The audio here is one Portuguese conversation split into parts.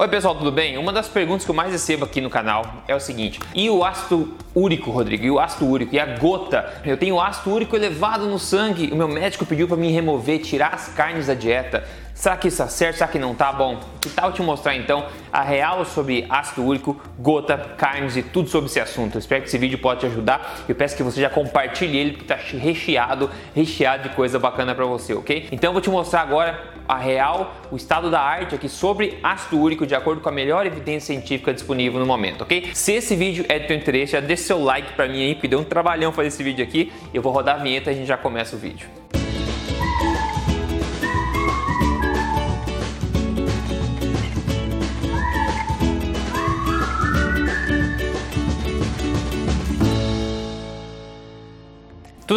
Oi pessoal, tudo bem? Uma das perguntas que eu mais recebo aqui no canal é o seguinte: e o ácido úrico, Rodrigo? E o ácido úrico? E a gota? Eu tenho ácido úrico elevado no sangue. O meu médico pediu para me remover, tirar as carnes da dieta. Será que isso é certo? Será que não tá? Bom, que tal te mostrar então a real sobre ácido úrico, gota, carnes e tudo sobre esse assunto. Eu espero que esse vídeo possa te ajudar. Eu peço que você já compartilhe ele porque tá recheado, recheado de coisa bacana para você, ok? Então eu vou te mostrar agora a real, o estado da arte aqui sobre ácido úrico de acordo com a melhor evidência científica disponível no momento, ok? Se esse vídeo é do teu interesse, já deixa seu like para mim aí, porque deu um trabalhão fazer esse vídeo aqui. Eu vou rodar a vinheta e a gente já começa o vídeo.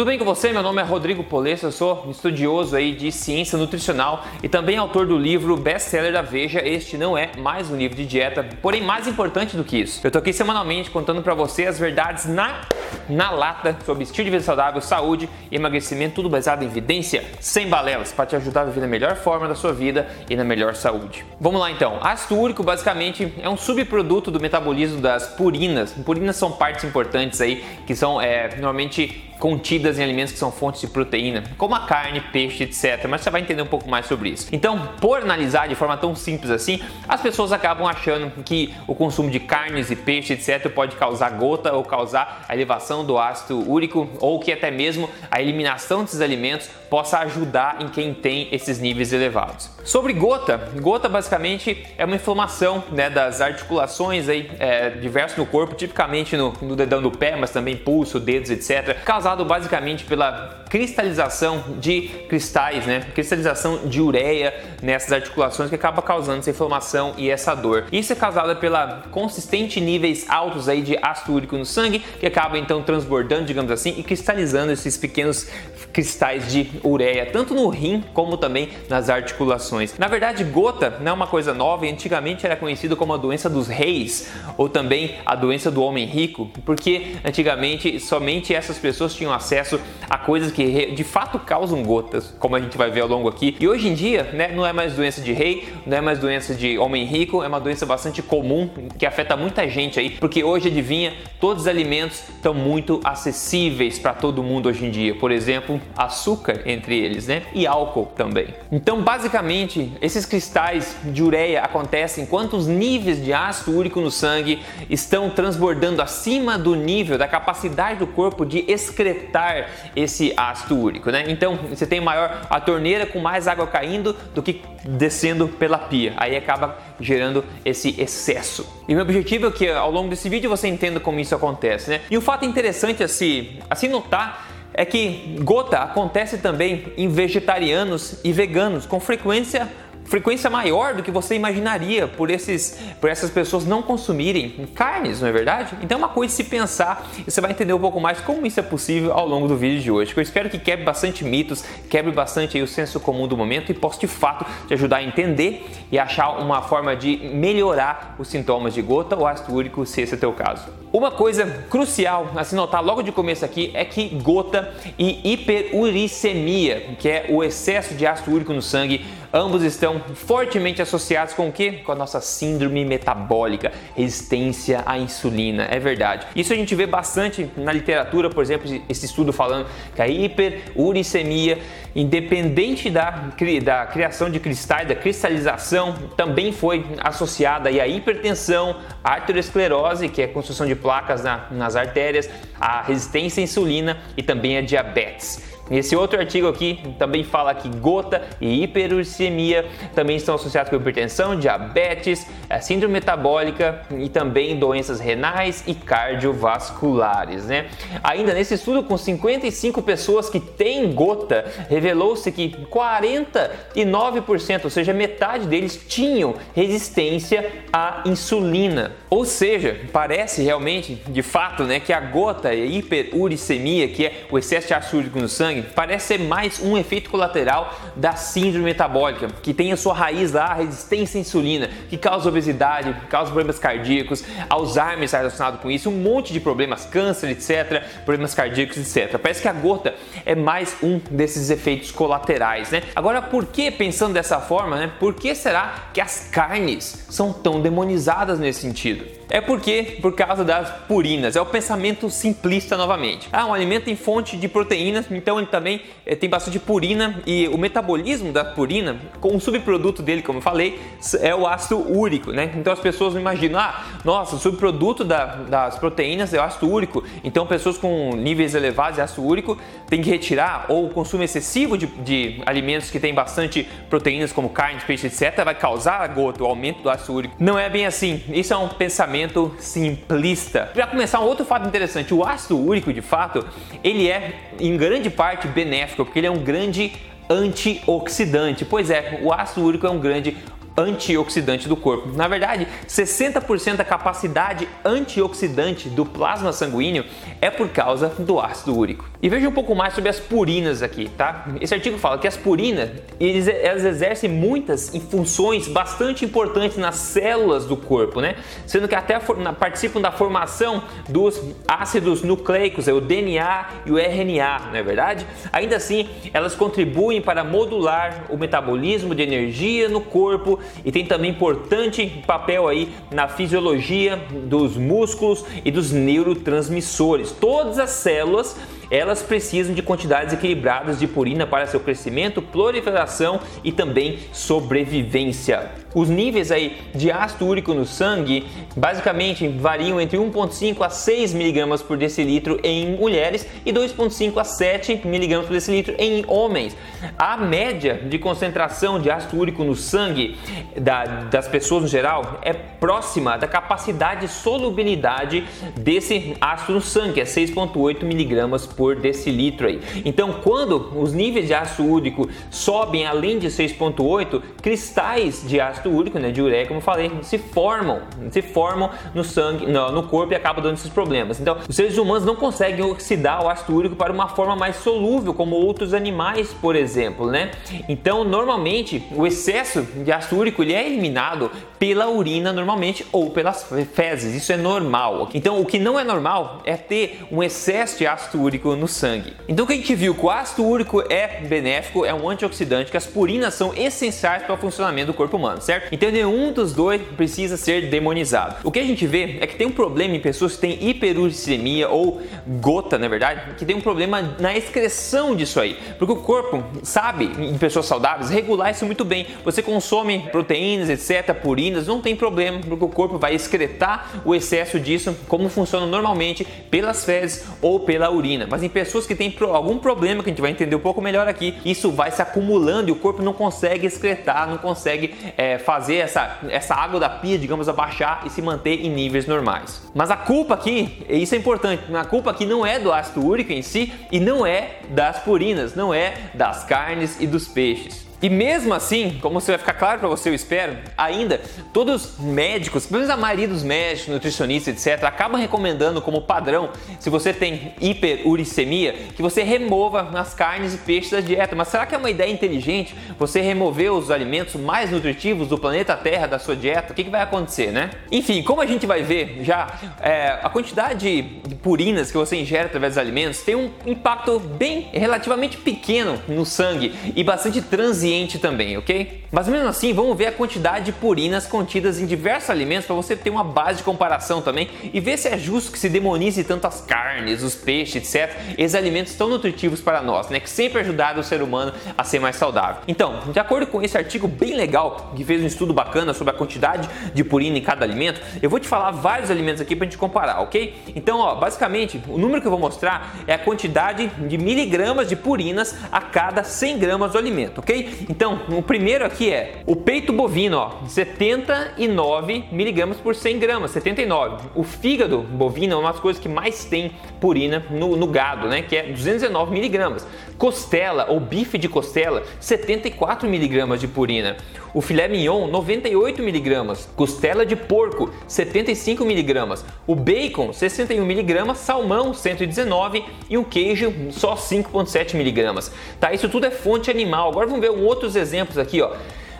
Tudo bem com você? Meu nome é Rodrigo Polesso, eu sou estudioso aí de ciência nutricional e também autor do livro best-seller da Veja. Este não é mais um livro de dieta, porém mais importante do que isso. Eu tô aqui semanalmente contando para você as verdades na na lata sobre estilo de vida saudável, saúde emagrecimento, tudo baseado em evidência, sem balelas, para te ajudar a viver na melhor forma da sua vida e na melhor saúde. Vamos lá então. Ácido úrico basicamente é um subproduto do metabolismo das purinas. Purinas são partes importantes aí que são é, normalmente contidas em alimentos que são fontes de proteína, como a carne, peixe, etc. Mas você vai entender um pouco mais sobre isso. Então, por analisar de forma tão simples assim, as pessoas acabam achando que o consumo de carnes e peixe, etc., pode causar gota ou causar a elevação do ácido úrico, ou que até mesmo a eliminação desses alimentos possa ajudar em quem tem esses níveis elevados. Sobre gota, gota basicamente é uma inflamação né, das articulações aí, é, diversas no corpo, tipicamente no, no dedão do pé, mas também pulso, dedos, etc., causado basicamente pela cristalização de cristais, né? Cristalização de ureia nessas articulações que acaba causando essa inflamação e essa dor. Isso é causado pela consistente níveis altos aí de ácido úrico no sangue, que acaba então transbordando, digamos assim, e cristalizando esses pequenos cristais de ureia, tanto no rim como também nas articulações. Na verdade, gota não é uma coisa nova e antigamente era conhecido como a doença dos reis ou também a doença do homem rico, porque antigamente somente essas pessoas tinham acesso a coisas que de fato causam gotas, como a gente vai ver ao longo aqui. E hoje em dia, né, não é mais doença de rei, não é mais doença de homem rico, é uma doença bastante comum que afeta muita gente aí, porque hoje adivinha, todos os alimentos estão muito acessíveis para todo mundo hoje em dia. Por exemplo, açúcar entre eles, né? E álcool também. Então, basicamente, esses cristais de ureia acontecem enquanto os níveis de ácido úrico no sangue estão transbordando acima do nível da capacidade do corpo de excretar excretar esse ácido úrico, né? Então você tem maior a torneira com mais água caindo do que descendo pela pia. Aí acaba gerando esse excesso. E meu objetivo é que ao longo desse vídeo você entenda como isso acontece, né? E um fato interessante a se, a se notar é que gota acontece também em vegetarianos e veganos com frequência frequência maior do que você imaginaria por, esses, por essas pessoas não consumirem carnes, não é verdade? Então é uma coisa de se pensar e você vai entender um pouco mais como isso é possível ao longo do vídeo de hoje. Eu espero que quebre bastante mitos, quebre bastante o senso comum do momento e possa de fato te ajudar a entender e achar uma forma de melhorar os sintomas de gota ou ácido úrico, se esse é o teu caso. Uma coisa crucial a se notar logo de começo aqui é que gota e hiperuricemia, que é o excesso de ácido úrico no sangue, Ambos estão fortemente associados com o que? Com a nossa síndrome metabólica, resistência à insulina. É verdade. Isso a gente vê bastante na literatura, por exemplo, esse estudo falando que a hiperuricemia, independente da, da criação de cristais, da cristalização, também foi associada à hipertensão, à arteriosclerose, que é a construção de placas na, nas artérias, à resistência à insulina e também a diabetes. Esse outro artigo aqui também fala que gota e hiperuricemia também estão associados com hipertensão, diabetes, eh, síndrome metabólica e também doenças renais e cardiovasculares, né? Ainda nesse estudo com 55 pessoas que têm gota, revelou-se que 49%, ou seja, metade deles tinham resistência à insulina. Ou seja, parece realmente, de fato, né, que a gota e a hiperuricemia, que é o excesso de úrico no sangue, parece ser mais um efeito colateral da síndrome metabólica, que tem a sua raiz lá a resistência à insulina, que causa obesidade, causa problemas cardíacos, Alzheimer está relacionado com isso, um monte de problemas, câncer, etc., problemas cardíacos, etc. Parece que a gota é mais um desses efeitos colaterais, né? Agora, por que pensando dessa forma, né? Por que será que as carnes são tão demonizadas nesse sentido? É porque, por causa das purinas, é o pensamento simplista novamente. Ah, um alimento tem fonte de proteínas, então ele também é, tem bastante purina e o metabolismo da purina, com um subproduto dele, como eu falei, é o ácido úrico, né? Então as pessoas imaginam, ah, nossa, o subproduto da, das proteínas é o ácido úrico, então pessoas com níveis elevados de ácido úrico têm que retirar, ou o consumo excessivo de, de alimentos que têm bastante proteínas, como carne, peixe, etc., vai causar a gota, o aumento do ácido úrico. Não é bem assim, isso é um pensamento pensamento simplista. Para começar, um outro fato interessante: o ácido úrico, de fato, ele é em grande parte benéfico, porque ele é um grande antioxidante. Pois é, o ácido úrico é um grande antioxidante do corpo. Na verdade, 60% da capacidade antioxidante do plasma sanguíneo é por causa do ácido úrico. E veja um pouco mais sobre as purinas aqui, tá? Esse artigo fala que as purinas, elas exercem muitas funções bastante importantes nas células do corpo, né? Sendo que até participam da formação dos ácidos nucleicos, é o DNA e o RNA, não é verdade? Ainda assim, elas contribuem para modular o metabolismo de energia no corpo e tem também importante papel aí na fisiologia dos músculos e dos neurotransmissores. Todas as células elas precisam de quantidades equilibradas de purina para seu crescimento, proliferação e também sobrevivência. Os níveis aí de ácido úrico no sangue basicamente variam entre 1,5 a 6 mg por decilitro em mulheres e 2,5 a 7 mg por decilitro em homens. A média de concentração de ácido úrico no sangue da, das pessoas no geral é próxima da capacidade de solubilidade desse ácido no sangue, que é 6,8 mg por decilitro aí. Então, quando os níveis de ácido úrico sobem além de 6,8, cristais de ácido úrico, né, como eu falei, se formam, se formam no sangue, no, no corpo e acabam dando esses problemas. Então, os seres humanos não conseguem oxidar o ácido úrico para uma forma mais solúvel, como outros animais, por exemplo, né? Então, normalmente, o excesso de ácido úrico ele é eliminado pela urina normalmente ou pelas fezes. Isso é normal. Então, o que não é normal é ter um excesso de ácido úrico no sangue. Então, o que a gente viu que o ácido úrico é benéfico, é um antioxidante, que as purinas são essenciais para o funcionamento do corpo humano, certo? Então, nenhum dos dois precisa ser demonizado. O que a gente vê é que tem um problema em pessoas que têm hiperuricemia ou gota, na verdade, que tem um problema na excreção disso aí, porque o corpo sabe, em pessoas saudáveis, regular isso muito bem. Você consome proteínas, etc, purinas, não tem problema, porque o corpo vai excretar o excesso disso, como funciona normalmente pelas fezes ou pela urina. Mas em pessoas que têm algum problema, que a gente vai entender um pouco melhor aqui, isso vai se acumulando e o corpo não consegue excretar, não consegue é, fazer essa, essa água da pia, digamos, abaixar e se manter em níveis normais. Mas a culpa aqui, isso é importante, a culpa aqui não é do ácido úrico em si e não é das purinas, não é das carnes e dos peixes. E mesmo assim, como você vai ficar claro para você, eu espero, ainda todos os médicos, pelo menos a maioria dos médicos, nutricionistas, etc, acabam recomendando como padrão, se você tem hiperuricemia, que você remova as carnes e peixes da dieta. Mas será que é uma ideia inteligente você remover os alimentos mais nutritivos do planeta Terra da sua dieta? O que, que vai acontecer, né? Enfim, como a gente vai ver já, é, a quantidade de purinas que você ingere através dos alimentos tem um impacto bem relativamente pequeno no sangue e bastante transiente também, ok? Mas mesmo assim, vamos ver a quantidade de purinas contidas em diversos alimentos para você ter uma base de comparação também e ver se é justo que se demonize tanto as carnes, os peixes, etc. Esses alimentos tão nutritivos para nós, né? Que sempre ajudaram o ser humano a ser mais saudável. Então, de acordo com esse artigo bem legal, que fez um estudo bacana sobre a quantidade de purina em cada alimento, eu vou te falar vários alimentos aqui para a gente comparar, ok? Então, ó, basicamente, o número que eu vou mostrar é a quantidade de miligramas de purinas a cada 100 gramas do alimento, ok? Então, o primeiro aqui é o peito bovino, ó, 79 miligramas por 100 gramas, 79. O fígado bovino é uma das coisas que mais tem purina no, no gado, né, que é 219 miligramas. Costela ou bife de costela, 74 miligramas de purina. O filé mignon, 98 miligramas. Costela de porco, 75 miligramas. O bacon, 61 miligramas. Salmão, 119 e o queijo, só 5,7 miligramas. Tá, isso tudo é fonte animal. Agora vamos ver outros exemplos aqui, ó.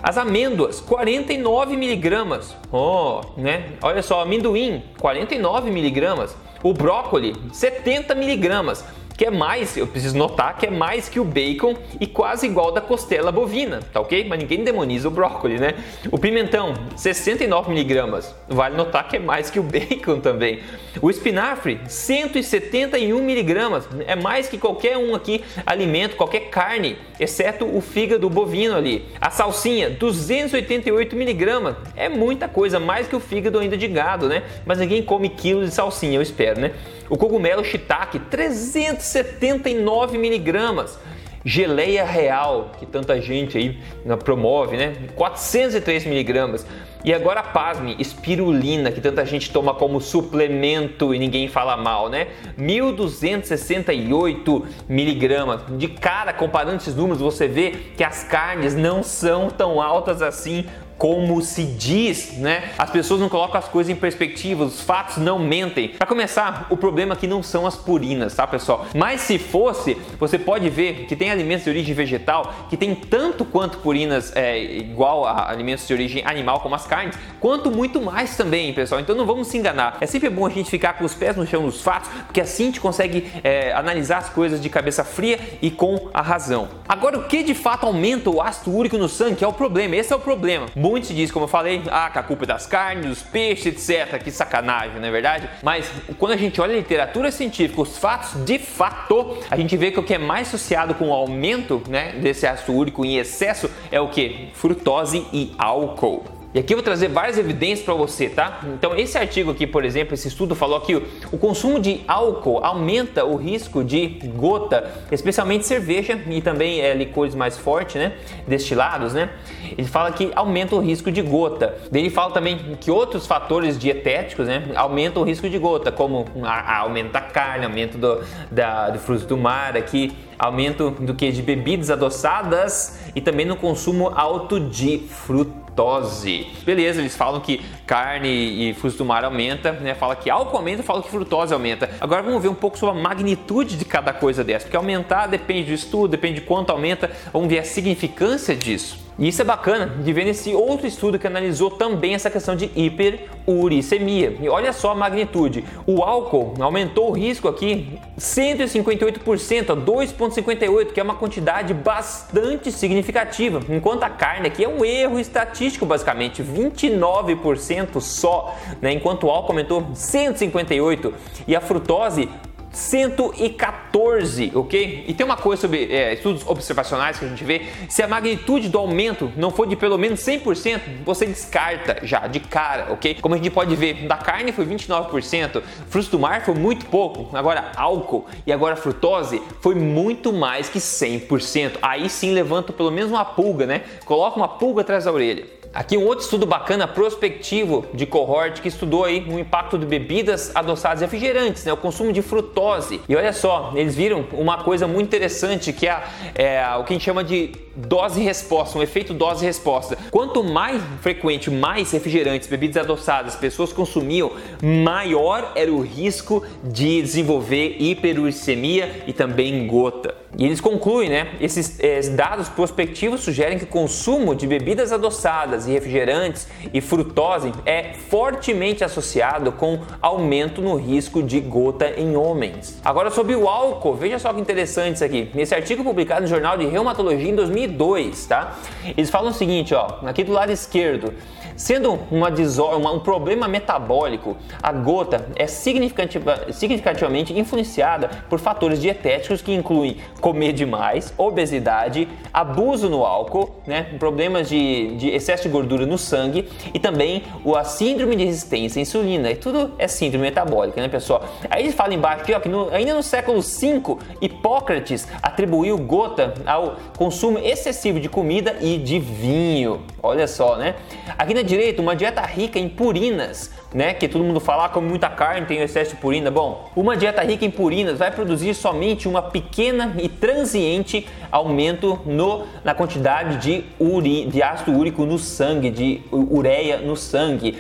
As amêndoas, 49 miligramas. Oh, né? Olha só, amendoim, 49 miligramas. O brócolis, 70 miligramas. Que é mais, eu preciso notar que é mais que o bacon e quase igual da costela bovina, tá ok? Mas ninguém demoniza o brócolis, né? O pimentão, 69 miligramas, vale notar que é mais que o bacon também. O espinafre, 171 miligramas, é mais que qualquer um aqui alimento, qualquer carne, exceto o fígado bovino ali. A salsinha, 288 miligramas, é muita coisa, mais que o fígado ainda de gado, né? Mas ninguém come quilos de salsinha, eu espero, né? O cogumelo shiitake, 379 miligramas. Geleia real, que tanta gente aí né, promove, né? 403 miligramas. E agora, pasme, espirulina, que tanta gente toma como suplemento e ninguém fala mal, né? 1268 miligramas. De cara, comparando esses números, você vê que as carnes não são tão altas assim como se diz, né? As pessoas não colocam as coisas em perspectiva, os fatos não mentem. Para começar, o problema aqui não são as purinas, tá, pessoal? Mas se fosse, você pode ver que tem alimentos de origem vegetal que tem tanto quanto purinas é, igual a alimentos de origem animal como as carnes, quanto muito mais também, pessoal. Então não vamos se enganar. É sempre bom a gente ficar com os pés no chão dos fatos, porque assim a gente consegue é, analisar as coisas de cabeça fria e com a razão. Agora, o que de fato aumenta o ácido úrico no sangue é o problema. Esse é o problema. Muito se diz, como eu falei, ah, que a culpa é das carnes, dos peixes, etc. Que sacanagem, não é verdade? Mas quando a gente olha a literatura científica, os fatos, de fato, a gente vê que o que é mais associado com o aumento né, desse ácido úrico em excesso é o que? Frutose e álcool. E aqui eu vou trazer várias evidências para você, tá? Então, esse artigo aqui, por exemplo, esse estudo falou que o consumo de álcool aumenta o risco de gota, especialmente cerveja e também é, licores mais fortes, né? Destilados, né? Ele fala que aumenta o risco de gota. Ele fala também que outros fatores dietéticos, né? Aumentam o risco de gota, como a, aumento da carne, aumento do, da, do fruto do mar aqui, aumento do que de bebidas adoçadas e também no consumo alto de fruta frutose. Beleza, eles falam que carne e frutos do mar aumenta, né? Fala que álcool aumenta, fala que frutose aumenta. Agora vamos ver um pouco sobre a magnitude de cada coisa dessa, porque aumentar depende do estudo, depende de quanto aumenta. Vamos ver a significância disso. E isso é bacana de ver nesse outro estudo que analisou também essa questão de hiperuricemia. E olha só a magnitude. O álcool aumentou o risco aqui 158% a 2,58, que é uma quantidade bastante significativa. Enquanto a carne aqui é um erro estatístico, basicamente 29% só, né? enquanto o álcool aumentou 158% e a frutose 114, ok? E tem uma coisa sobre é, estudos observacionais que a gente vê: se a magnitude do aumento não for de pelo menos 100%, você descarta já de cara, ok? Como a gente pode ver, da carne foi 29%, frutos do mar foi muito pouco, agora álcool e agora frutose foi muito mais que 100%. Aí sim levanta pelo menos uma pulga, né? Coloca uma pulga atrás da orelha. Aqui um outro estudo bacana prospectivo de cohort que estudou aí o impacto de bebidas adoçadas e refrigerantes, né, o consumo de frutose. E olha só, eles viram uma coisa muito interessante que é, é o que a gente chama de dose-resposta, um efeito dose-resposta. Quanto mais frequente, mais refrigerantes, bebidas adoçadas pessoas consumiam, maior era o risco de desenvolver hiperuricemia e também gota. E eles concluem, né? Esses, esses dados prospectivos sugerem que o consumo de bebidas adoçadas e refrigerantes e frutose é fortemente associado com aumento no risco de gota em homens. Agora sobre o álcool, veja só que interessante isso aqui. Nesse artigo publicado no Jornal de Reumatologia em 2002, tá? Eles falam o seguinte, ó, aqui do lado esquerdo, Sendo uma um problema metabólico, a gota é significativamente influenciada por fatores dietéticos que incluem comer demais, obesidade, abuso no álcool, né, problemas de, de excesso de gordura no sangue e também a síndrome de resistência à insulina. E tudo é síndrome metabólica, né, pessoal? Aí eles falam embaixo aqui, ó, que no, ainda no século V, Hipócrates atribuiu gota ao consumo excessivo de comida e de vinho. Olha só, né? Aqui na direita, uma dieta rica em purinas, né? Que todo mundo fala, ah, come muita carne, tem excesso de purina. Bom, uma dieta rica em purinas vai produzir somente uma pequena e transiente aumento no, na quantidade de, uri, de ácido úrico no sangue, de ureia no sangue.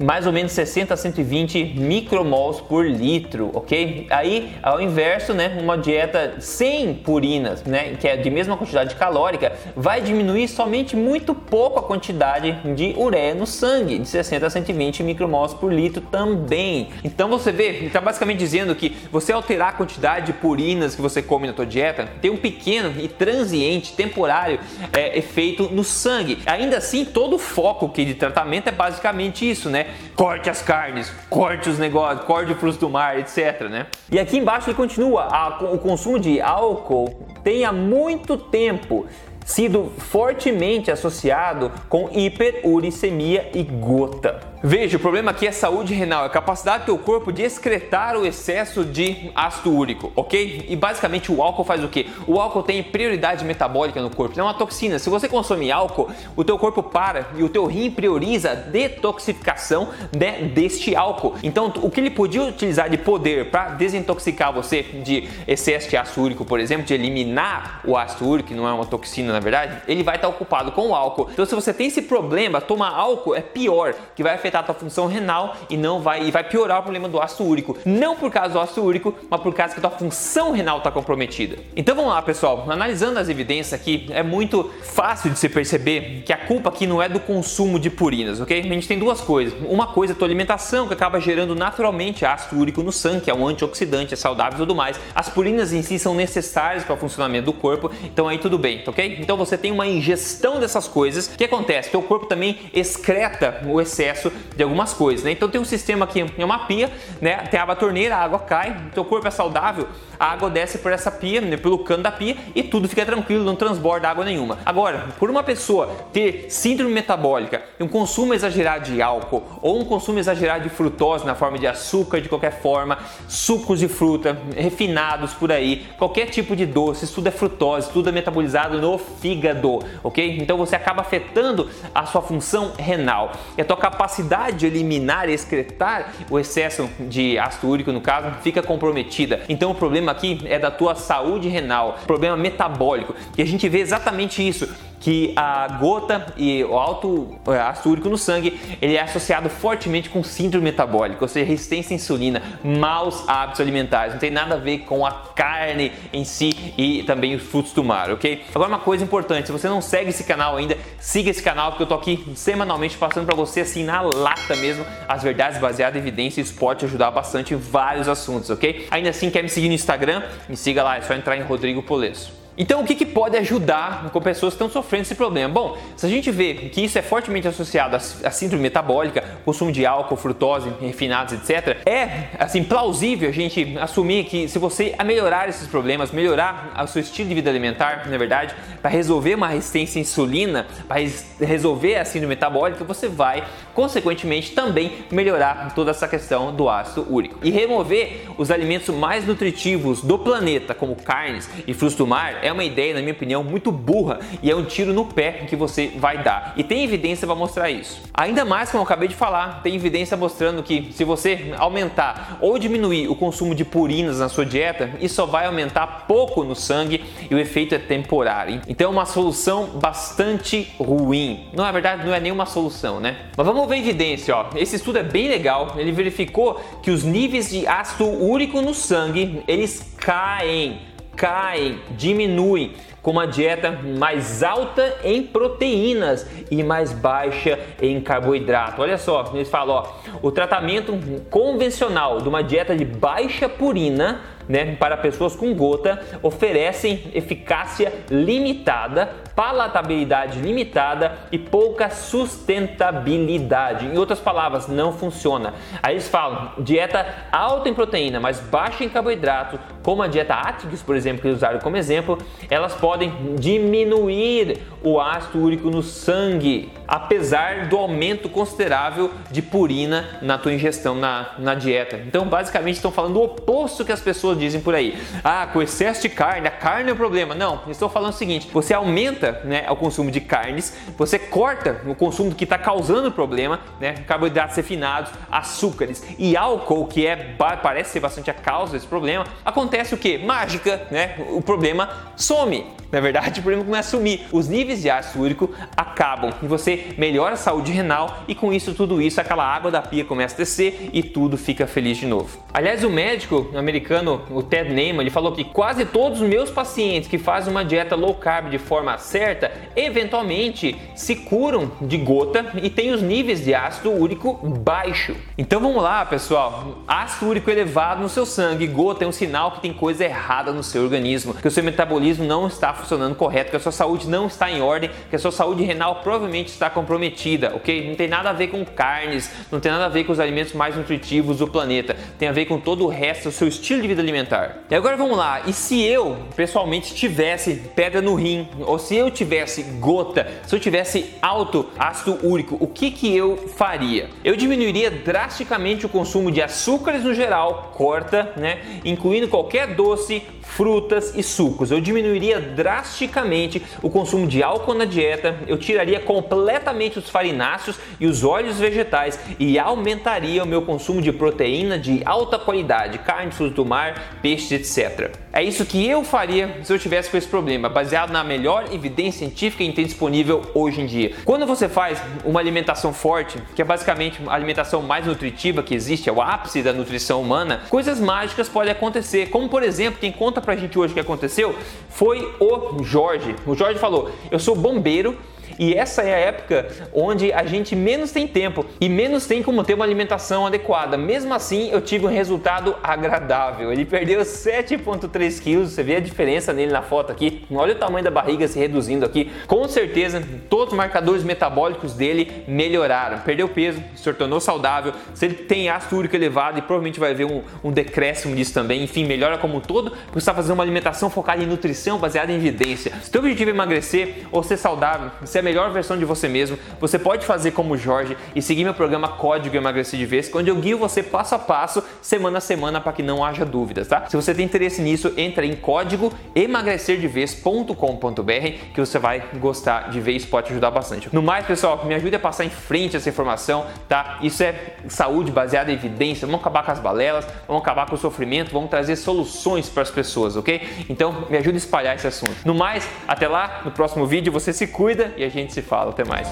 Mais ou menos 60 a 120 micromols por litro, ok? Aí, ao inverso, né, uma dieta sem purinas, né, que é de mesma quantidade calórica, vai diminuir somente muito pouco a quantidade de ureia no sangue, de 60 a 120 micromols por litro também. Então você vê, ele está basicamente dizendo que você alterar a quantidade de purinas que você come na tua dieta tem um pequeno e transiente, temporário é, efeito no sangue. Ainda assim, todo o foco que de tratamento é basicamente isso, né? Corte as carnes, corte os negócios, corte o frutos do mar, etc, né? E aqui embaixo ele continua, a, o consumo de álcool tem há muito tempo sido fortemente associado com hiperuricemia e gota. Veja, o problema aqui é saúde renal, é a capacidade do teu corpo de excretar o excesso de ácido úrico, ok? E basicamente o álcool faz o quê? O álcool tem prioridade metabólica no corpo, é uma toxina. Se você consome álcool, o teu corpo para e o teu rim prioriza a detoxificação de, deste álcool. Então, o que ele podia utilizar de poder para desintoxicar você de excesso de ácido úrico, por exemplo, de eliminar o ácido úrico, que não é uma toxina na verdade, ele vai estar ocupado com o álcool. Então, se você tem esse problema, tomar álcool é pior, que vai afetar afetar a tua função renal e não vai e vai piorar o problema do ácido úrico. Não por causa do ácido úrico, mas por causa que a tua função renal está comprometida. Então vamos lá, pessoal. Analisando as evidências aqui, é muito fácil de se perceber que a culpa aqui não é do consumo de purinas, ok? A gente tem duas coisas. Uma coisa é a tua alimentação, que acaba gerando naturalmente ácido úrico no sangue, que é um antioxidante, é saudável e tudo mais. As purinas em si são necessárias para o funcionamento do corpo, então aí tudo bem, ok? Então você tem uma ingestão dessas coisas. O que acontece? Teu corpo também excreta o excesso de algumas coisas, né? Então tem um sistema aqui, é uma pia, né? Tem a torneira, a água cai, teu corpo é saudável, a água desce por essa pia, né? pelo cano da pia e tudo fica tranquilo, não transborda água nenhuma. Agora, por uma pessoa ter síndrome metabólica, um consumo exagerado de álcool ou um consumo exagerado de frutose na forma de açúcar de qualquer forma, sucos de fruta, refinados por aí, qualquer tipo de doce, tudo é frutose, tudo é metabolizado no fígado, ok? Então você acaba afetando a sua função renal e a tua capacidade de eliminar e excretar o excesso de ácido úrico, no caso, fica comprometida. Então o problema aqui é da tua saúde renal, problema metabólico. E a gente vê exatamente isso que a gota e o alto é, ácido úrico no sangue ele é associado fortemente com síndrome metabólica, ou seja, resistência à insulina, maus hábitos alimentares, não tem nada a ver com a carne em si e também os frutos do mar, ok? Agora uma coisa importante, se você não segue esse canal ainda, siga esse canal porque eu tô aqui semanalmente passando para você assim na lata mesmo as verdades baseadas em evidência e isso pode te ajudar bastante em vários assuntos, ok? Ainda assim, quer me seguir no Instagram? Me siga lá, é só entrar em Rodrigo Polesso. Então, o que, que, pode ajudar com pessoas que estão sofrendo esse problema? Bom, se a gente vê que isso é fortemente associado à síndrome metabólica, consumo de álcool, frutose, refinados, etc., é assim plausível a gente assumir que se você melhorar esses problemas, melhorar o seu estilo de vida alimentar, na verdade, para resolver uma resistência à insulina, para resolver a síndrome metabólica, você vai, consequentemente, também melhorar toda essa questão do ácido úrico. E remover os alimentos mais nutritivos do planeta, como carnes e frutos do mar, é uma ideia, na minha opinião, muito burra e é um tiro no pé que você vai dar. E tem evidência para mostrar isso. Ainda mais, como eu acabei de falar, tem evidência mostrando que se você aumentar ou diminuir o consumo de purinas na sua dieta, isso só vai aumentar pouco no sangue e o efeito é temporário. Então é uma solução bastante ruim. Não é verdade, não é nenhuma solução, né? Mas vamos ver evidência, ó. Esse estudo é bem legal. Ele verificou que os níveis de ácido úrico no sangue, eles caem caem, diminuem com uma dieta mais alta em proteínas e mais baixa em carboidrato. Olha só, eles falam, ó, o tratamento convencional de uma dieta de baixa purina né, para pessoas com gota oferecem eficácia limitada, palatabilidade limitada e pouca sustentabilidade. Em outras palavras, não funciona. Aí eles falam dieta alta em proteína, mas baixa em carboidrato, como a dieta Atkins, por exemplo, que eles usaram como exemplo, elas podem diminuir o ácido úrico no sangue, apesar do aumento considerável de purina na tua ingestão na, na dieta. Então, basicamente, estão falando o oposto que as pessoas dizem por aí. Ah, com excesso de carne, a carne é o problema. Não, estou falando o seguinte: você aumenta né, o consumo de carnes, você corta o consumo que está causando o problema, né, carboidratos refinados, açúcares e álcool, que é parece ser bastante a causa desse problema. Acontece o que? Mágica, né? O problema some. Na verdade, o problema começa a sumir. Os níveis de ácido úrico acabam e você melhora a saúde renal e com isso tudo isso aquela água da pia começa a descer e tudo fica feliz de novo. Aliás, o médico americano, o Ted Neyman, ele falou que quase todos os meus pacientes que fazem uma dieta low carb de forma certa, eventualmente se curam de gota e têm os níveis de ácido úrico baixo. Então vamos lá, pessoal. Ácido úrico elevado no seu sangue, gota é um sinal que tem coisa errada no seu organismo, que o seu metabolismo não está funcionando correto, que a sua saúde não está em ordem, que a sua saúde renal provavelmente está comprometida, ok? Não tem nada a ver com carnes, não tem nada a ver com os alimentos mais nutritivos do planeta, tem a ver com todo o resto do seu estilo de vida alimentar. E agora vamos lá, e se eu pessoalmente tivesse pedra no rim, ou se eu tivesse gota, se eu tivesse alto ácido úrico, o que que eu faria? Eu diminuiria drasticamente o consumo de açúcares no geral, corta, né? Incluindo qualquer doce, frutas e sucos. Eu diminuiria drasticamente o consumo de álcool na dieta, eu tiraria completamente os farináceos e os óleos vegetais e aumentaria o meu consumo de proteína de alta qualidade, carne, frutos do mar, peixes, etc. É isso que eu faria se eu tivesse com esse problema, baseado na melhor evidência científica que tem disponível hoje em dia. Quando você faz uma alimentação forte, que é basicamente a alimentação mais nutritiva que existe, é o ápice da nutrição humana, coisas mágicas podem acontecer, como por exemplo, quem conta pra gente hoje o que aconteceu foi o Jorge. O Jorge falou: "Eu sou bombeiro e essa é a época onde a gente menos tem tempo e menos tem como ter uma alimentação adequada. Mesmo assim, eu tive um resultado agradável. Ele perdeu 7,3 quilos. Você vê a diferença nele na foto aqui. Olha o tamanho da barriga se reduzindo aqui. Com certeza, todos os marcadores metabólicos dele melhoraram. Perdeu peso, se tornou saudável. Se ele tem ácido úrico elevado, e provavelmente vai ver um, um decréscimo disso também. Enfim, melhora como um todo. Você está fazendo uma alimentação focada em nutrição baseada em evidência. Se o objetivo é emagrecer ou ser saudável, você é melhor versão de você mesmo, você pode fazer como o Jorge e seguir meu programa Código Emagrecer de Vez, onde eu guio você passo a passo, semana a semana, para que não haja dúvidas, tá? Se você tem interesse nisso, entra em código emagrecerdevez.com.br que você vai gostar de ver, isso pode ajudar bastante. No mais, pessoal, me ajude a passar em frente essa informação, tá? Isso é saúde baseada em evidência, vamos acabar com as balelas, vamos acabar com o sofrimento, vamos trazer soluções para as pessoas, ok? Então, me ajude a espalhar esse assunto. No mais, até lá, no próximo vídeo, você se cuida e a gente se fala. Até mais.